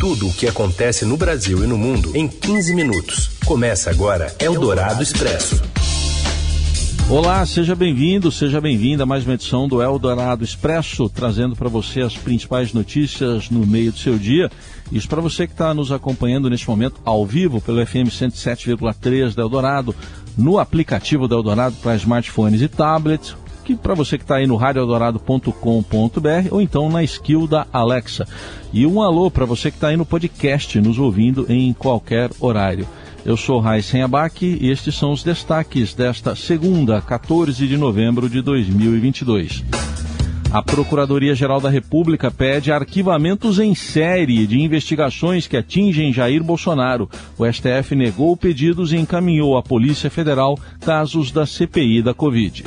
Tudo o que acontece no Brasil e no mundo em 15 minutos. Começa agora Eldorado Expresso. Olá, seja bem-vindo, seja bem-vinda a mais uma edição do Eldorado Expresso, trazendo para você as principais notícias no meio do seu dia. Isso para você que está nos acompanhando neste momento ao vivo pelo FM 107,3 da Eldorado, no aplicativo da Eldorado para smartphones e tablets, que para você que está aí no radioeldorado.com.br ou então na skill da Alexa. E um alô para você que está aí no podcast, nos ouvindo em qualquer horário. Eu sou Raíssen Abac e estes são os destaques desta segunda, 14 de novembro de 2022. A Procuradoria-Geral da República pede arquivamentos em série de investigações que atingem Jair Bolsonaro. O STF negou pedidos e encaminhou à Polícia Federal casos da CPI da Covid.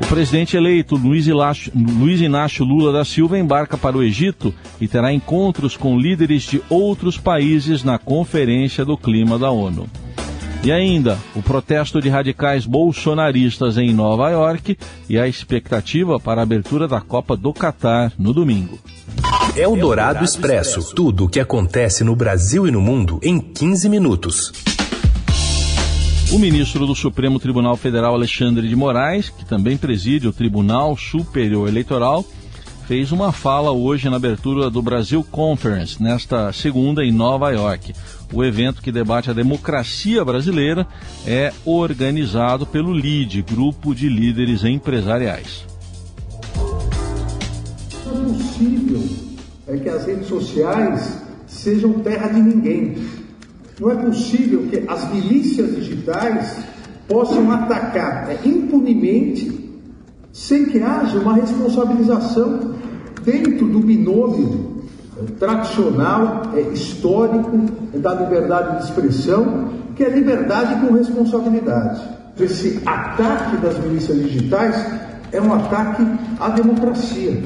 O presidente eleito Luiz Inácio, Luiz Inácio Lula da Silva embarca para o Egito e terá encontros com líderes de outros países na Conferência do Clima da ONU. E ainda, o protesto de radicais bolsonaristas em Nova York e a expectativa para a abertura da Copa do Catar no domingo. É o Dourado Expresso. Tudo o que acontece no Brasil e no mundo em 15 minutos. O ministro do Supremo Tribunal Federal, Alexandre de Moraes, que também preside o Tribunal Superior Eleitoral, fez uma fala hoje na abertura do Brasil Conference, nesta segunda em Nova York. O evento que debate a democracia brasileira é organizado pelo LIDE, Grupo de Líderes Empresariais. Não é possível é que as redes sociais sejam terra de ninguém não é possível que as milícias digitais possam atacar é, impunemente, sem que haja uma responsabilização dentro do binômio é, tradicional, é, histórico da liberdade de expressão, que é liberdade com responsabilidade. Esse ataque das milícias digitais é um ataque à democracia,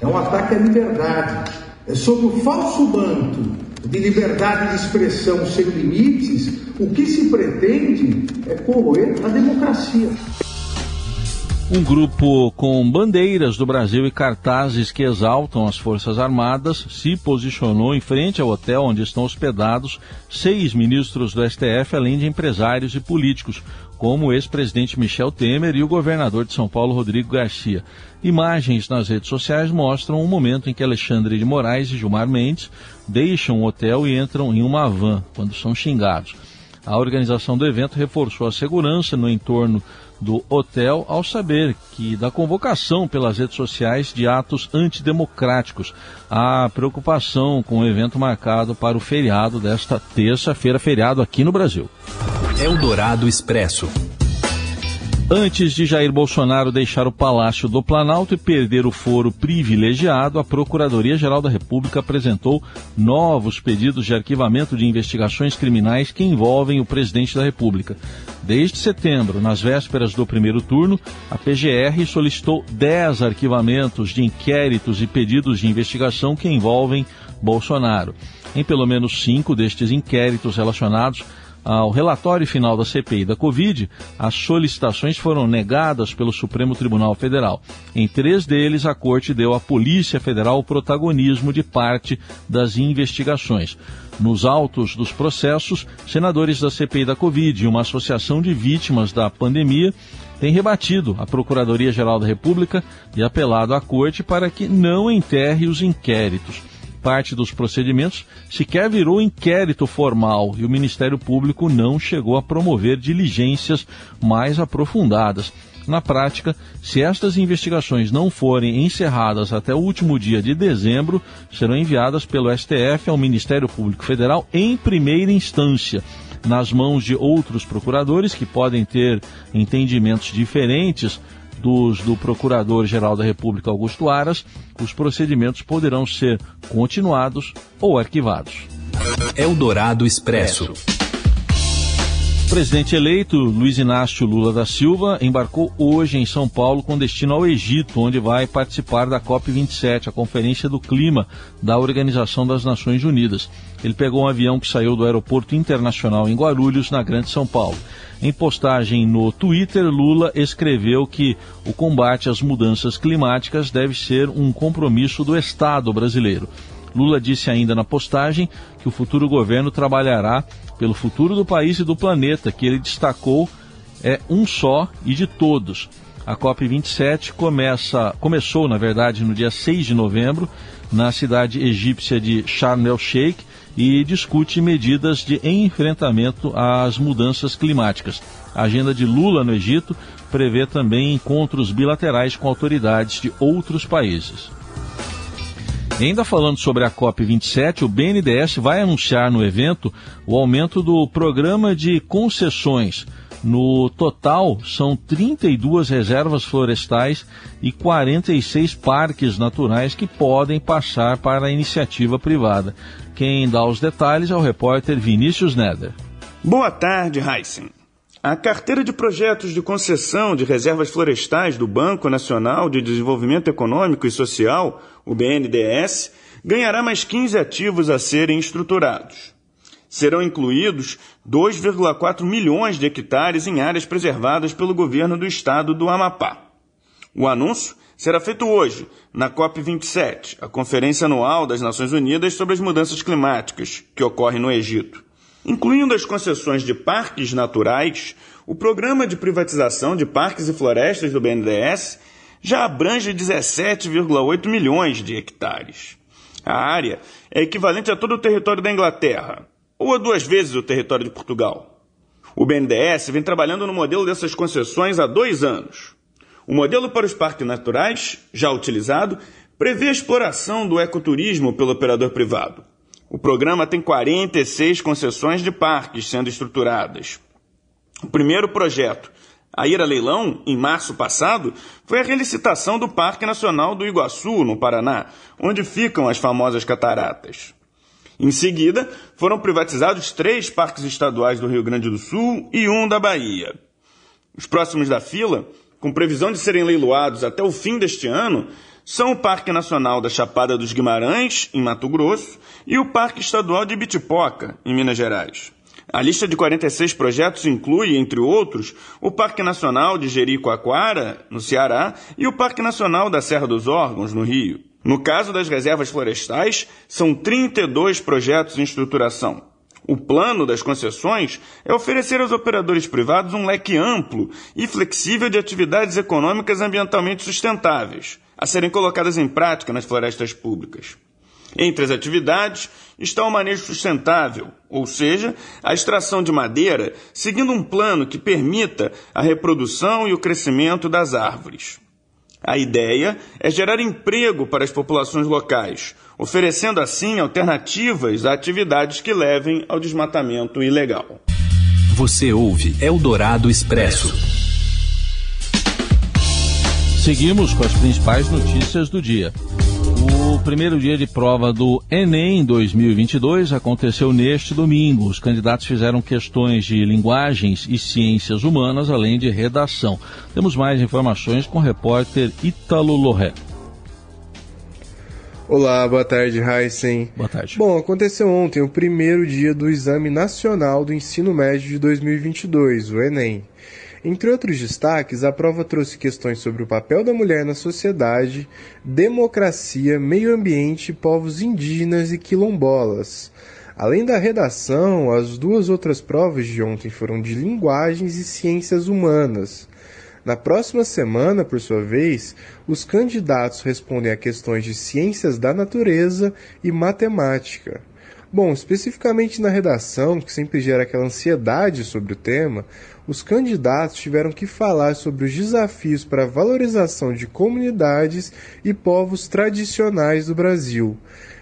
é um ataque à liberdade, é sob o falso manto de liberdade de expressão sem limites, o que se pretende é corroer a democracia. Um grupo com bandeiras do Brasil e cartazes que exaltam as Forças Armadas se posicionou em frente ao hotel onde estão hospedados seis ministros do STF, além de empresários e políticos, como o ex-presidente Michel Temer e o governador de São Paulo, Rodrigo Garcia. Imagens nas redes sociais mostram o um momento em que Alexandre de Moraes e Gilmar Mendes deixam o hotel e entram em uma van quando são xingados. A organização do evento reforçou a segurança no entorno do hotel ao saber que da convocação pelas redes sociais de atos antidemocráticos. A preocupação com o evento marcado para o feriado desta terça-feira, feriado aqui no Brasil. Eldorado Expresso. Antes de Jair Bolsonaro deixar o Palácio do Planalto e perder o foro privilegiado, a Procuradoria-Geral da República apresentou novos pedidos de arquivamento de investigações criminais que envolvem o presidente da República. Desde setembro, nas vésperas do primeiro turno, a PGR solicitou 10 arquivamentos de inquéritos e pedidos de investigação que envolvem Bolsonaro. Em pelo menos cinco destes inquéritos relacionados ao relatório final da CPI da Covid, as solicitações foram negadas pelo Supremo Tribunal Federal. Em três deles, a Corte deu à Polícia Federal o protagonismo de parte das investigações. Nos autos dos processos, senadores da CPI da Covid e uma associação de vítimas da pandemia têm rebatido a Procuradoria-Geral da República e apelado à Corte para que não enterre os inquéritos parte dos procedimentos sequer virou inquérito formal e o Ministério Público não chegou a promover diligências mais aprofundadas. Na prática, se estas investigações não forem encerradas até o último dia de dezembro, serão enviadas pelo STF ao Ministério Público Federal em primeira instância nas mãos de outros procuradores que podem ter entendimentos diferentes dos do Procurador-Geral da República Augusto Aras, os procedimentos poderão ser continuados ou arquivados. Eldorado Expresso. O presidente eleito, Luiz Inácio Lula da Silva, embarcou hoje em São Paulo com destino ao Egito, onde vai participar da COP27, a Conferência do Clima da Organização das Nações Unidas. Ele pegou um avião que saiu do Aeroporto Internacional em Guarulhos, na Grande São Paulo. Em postagem no Twitter, Lula escreveu que o combate às mudanças climáticas deve ser um compromisso do Estado brasileiro. Lula disse ainda na postagem que o futuro governo trabalhará pelo futuro do país e do planeta, que ele destacou é um só e de todos. A COP27 começa, começou, na verdade, no dia 6 de novembro, na cidade egípcia de Sharm el-Sheikh e discute medidas de enfrentamento às mudanças climáticas. A agenda de Lula no Egito prevê também encontros bilaterais com autoridades de outros países. E ainda falando sobre a COP27, o BNDES vai anunciar no evento o aumento do programa de concessões no total, são 32 reservas florestais e 46 parques naturais que podem passar para a iniciativa privada. Quem dá os detalhes é o repórter Vinícius Neder. Boa tarde, Heisen. A carteira de projetos de concessão de reservas florestais do Banco Nacional de Desenvolvimento Econômico e Social, o BNDES, ganhará mais 15 ativos a serem estruturados serão incluídos 2,4 milhões de hectares em áreas preservadas pelo governo do estado do Amapá. O anúncio será feito hoje, na COP27, a Conferência Anual das Nações Unidas sobre as Mudanças Climáticas, que ocorre no Egito. Incluindo as concessões de parques naturais, o programa de privatização de parques e florestas do BNDES já abrange 17,8 milhões de hectares. A área é equivalente a todo o território da Inglaterra, ou a duas vezes o território de Portugal. O BNDES vem trabalhando no modelo dessas concessões há dois anos. O modelo para os parques naturais, já utilizado, prevê a exploração do ecoturismo pelo operador privado. O programa tem 46 concessões de parques sendo estruturadas. O primeiro projeto a ir a leilão, em março passado, foi a relicitação do Parque Nacional do Iguaçu, no Paraná, onde ficam as famosas cataratas. Em seguida, foram privatizados três parques estaduais do Rio Grande do Sul e um da Bahia. Os próximos da fila, com previsão de serem leiloados até o fim deste ano, são o Parque Nacional da Chapada dos Guimarães, em Mato Grosso, e o Parque Estadual de Bitipoca, em Minas Gerais. A lista de 46 projetos inclui, entre outros, o Parque Nacional de Jericoacoara, no Ceará, e o Parque Nacional da Serra dos Órgãos, no Rio. No caso das reservas florestais, são 32 projetos em estruturação. O plano das concessões é oferecer aos operadores privados um leque amplo e flexível de atividades econômicas ambientalmente sustentáveis, a serem colocadas em prática nas florestas públicas. Entre as atividades está o manejo sustentável, ou seja, a extração de madeira seguindo um plano que permita a reprodução e o crescimento das árvores. A ideia é gerar emprego para as populações locais, oferecendo assim alternativas a atividades que levem ao desmatamento ilegal. Você ouve Eldorado Expresso. Seguimos com as principais notícias do dia. O primeiro dia de prova do Enem 2022 aconteceu neste domingo. Os candidatos fizeram questões de linguagens e ciências humanas, além de redação. Temos mais informações com o repórter Ítalo Loré. Olá, boa tarde, Heisen. Boa tarde. Bom, aconteceu ontem o primeiro dia do Exame Nacional do Ensino Médio de 2022, o Enem. Entre outros destaques, a prova trouxe questões sobre o papel da mulher na sociedade, democracia, meio ambiente, povos indígenas e quilombolas. Além da redação, as duas outras provas de ontem foram de linguagens e ciências humanas. Na próxima semana, por sua vez, os candidatos respondem a questões de ciências da natureza e matemática. Bom, especificamente na redação, que sempre gera aquela ansiedade sobre o tema, os candidatos tiveram que falar sobre os desafios para a valorização de comunidades e povos tradicionais do Brasil.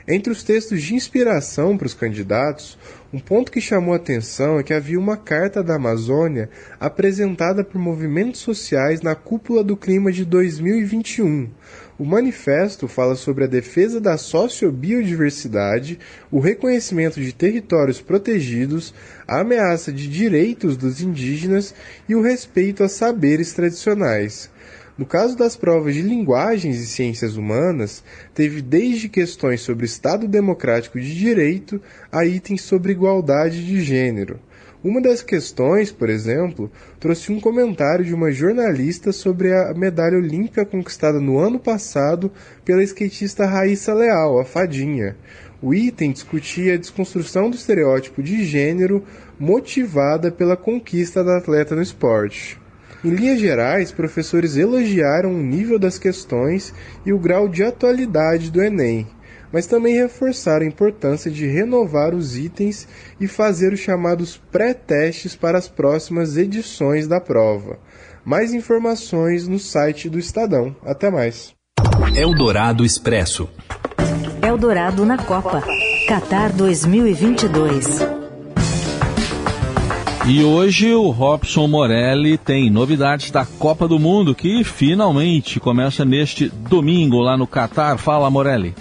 Entre os textos de inspiração para os candidatos, um ponto que chamou a atenção é que havia uma carta da Amazônia apresentada por movimentos sociais na cúpula do clima de 2021. O manifesto fala sobre a defesa da sociobiodiversidade, o reconhecimento de territórios protegidos, a ameaça de direitos dos indígenas e o respeito a saberes tradicionais. No caso das provas de linguagens e ciências humanas, teve desde questões sobre Estado democrático de direito a itens sobre igualdade de gênero. Uma das questões, por exemplo, trouxe um comentário de uma jornalista sobre a medalha olímpica conquistada no ano passado pela skatista Raíssa Leal, a Fadinha. O item discutia a desconstrução do estereótipo de gênero motivada pela conquista da atleta no esporte. Em linhas gerais, professores elogiaram o nível das questões e o grau de atualidade do Enem, mas também reforçaram a importância de renovar os itens e fazer os chamados pré-testes para as próximas edições da prova. Mais informações no site do Estadão. Até mais. Eldorado Expresso. Eldorado na Copa. Qatar 2022. E hoje o Robson Morelli tem novidades da Copa do Mundo que finalmente começa neste domingo lá no Catar. Fala, Morelli.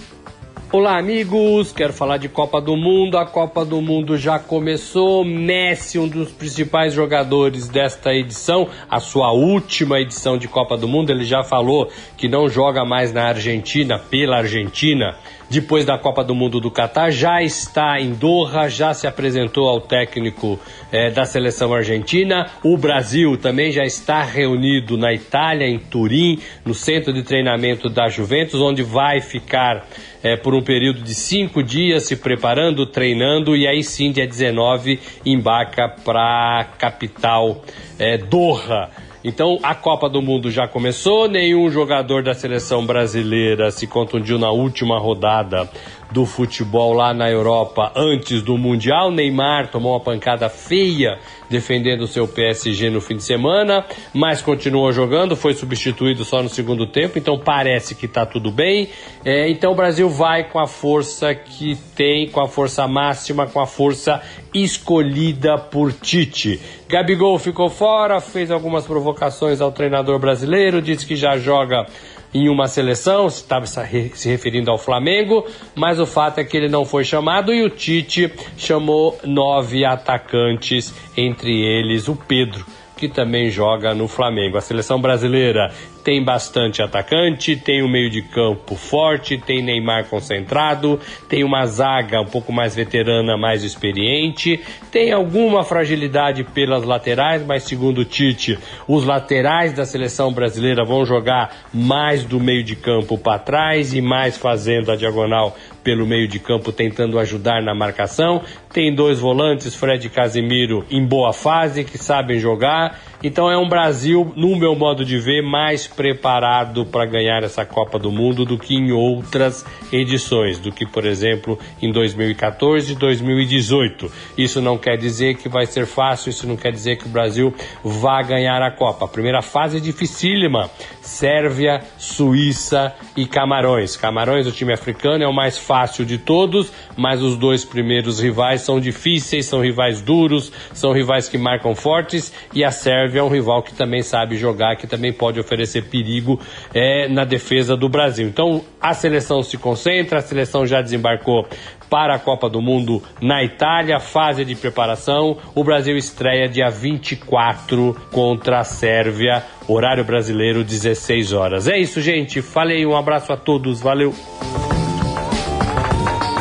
Olá, amigos. Quero falar de Copa do Mundo. A Copa do Mundo já começou. Messi, um dos principais jogadores desta edição, a sua última edição de Copa do Mundo, ele já falou que não joga mais na Argentina, pela Argentina depois da Copa do Mundo do Catar, já está em Doha, já se apresentou ao técnico é, da seleção argentina. O Brasil também já está reunido na Itália, em Turim, no centro de treinamento da Juventus, onde vai ficar é, por um período de cinco dias se preparando, treinando e aí sim, dia 19, embarca para a capital é, Doha. Então a Copa do Mundo já começou, nenhum jogador da seleção brasileira se contundiu na última rodada do futebol lá na Europa antes do Mundial. Neymar tomou uma pancada feia defendendo o seu PSG no fim de semana, mas continuou jogando, foi substituído só no segundo tempo, então parece que está tudo bem. É, então o Brasil vai com a força que tem, com a força máxima, com a força escolhida por Tite. Gabigol ficou fora, fez algumas provocações ao treinador brasileiro, disse que já joga em uma seleção, estava se referindo ao Flamengo, mas o fato é que ele não foi chamado e o Tite chamou nove atacantes, entre eles o Pedro, que também joga no Flamengo. A seleção brasileira tem bastante atacante, tem um meio de campo forte, tem Neymar concentrado, tem uma zaga um pouco mais veterana, mais experiente, tem alguma fragilidade pelas laterais, mas segundo o Tite, os laterais da seleção brasileira vão jogar mais do meio de campo para trás e mais fazendo a diagonal pelo meio de campo tentando ajudar na marcação. Tem dois volantes, Fred e Casemiro, em boa fase, que sabem jogar. Então é um Brasil, no meu modo de ver, mais preparado para ganhar essa Copa do Mundo do que em outras edições, do que, por exemplo, em 2014 e 2018. Isso não quer dizer que vai ser fácil, isso não quer dizer que o Brasil vá ganhar a Copa. A primeira fase é dificílima. Sérvia, Suíça e Camarões. Camarões, o time africano, é o mais fácil de todos, mas os dois primeiros rivais são difíceis, são rivais duros, são rivais que marcam fortes e a Sérvia é um rival que também sabe jogar, que também pode oferecer perigo é, na defesa do Brasil. Então a seleção se concentra, a seleção já desembarcou para a Copa do Mundo na Itália, fase de preparação. O Brasil estreia dia 24 contra a Sérvia, horário brasileiro, 16 horas. É isso, gente. Falei, um abraço a todos, valeu.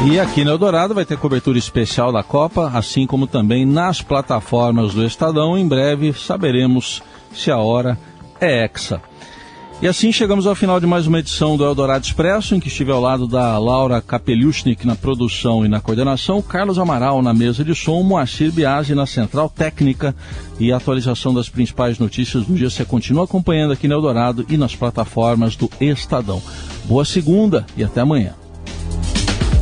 E aqui no Eldorado vai ter cobertura especial da Copa, assim como também nas plataformas do Estadão. Em breve saberemos se a hora é hexa. E assim chegamos ao final de mais uma edição do Eldorado Expresso, em que estive ao lado da Laura Kapeliushnik na produção e na coordenação, Carlos Amaral na mesa de som, Moacir Biasi na central técnica e atualização das principais notícias do dia. Você continua acompanhando aqui no Eldorado e nas plataformas do Estadão. Boa segunda e até amanhã.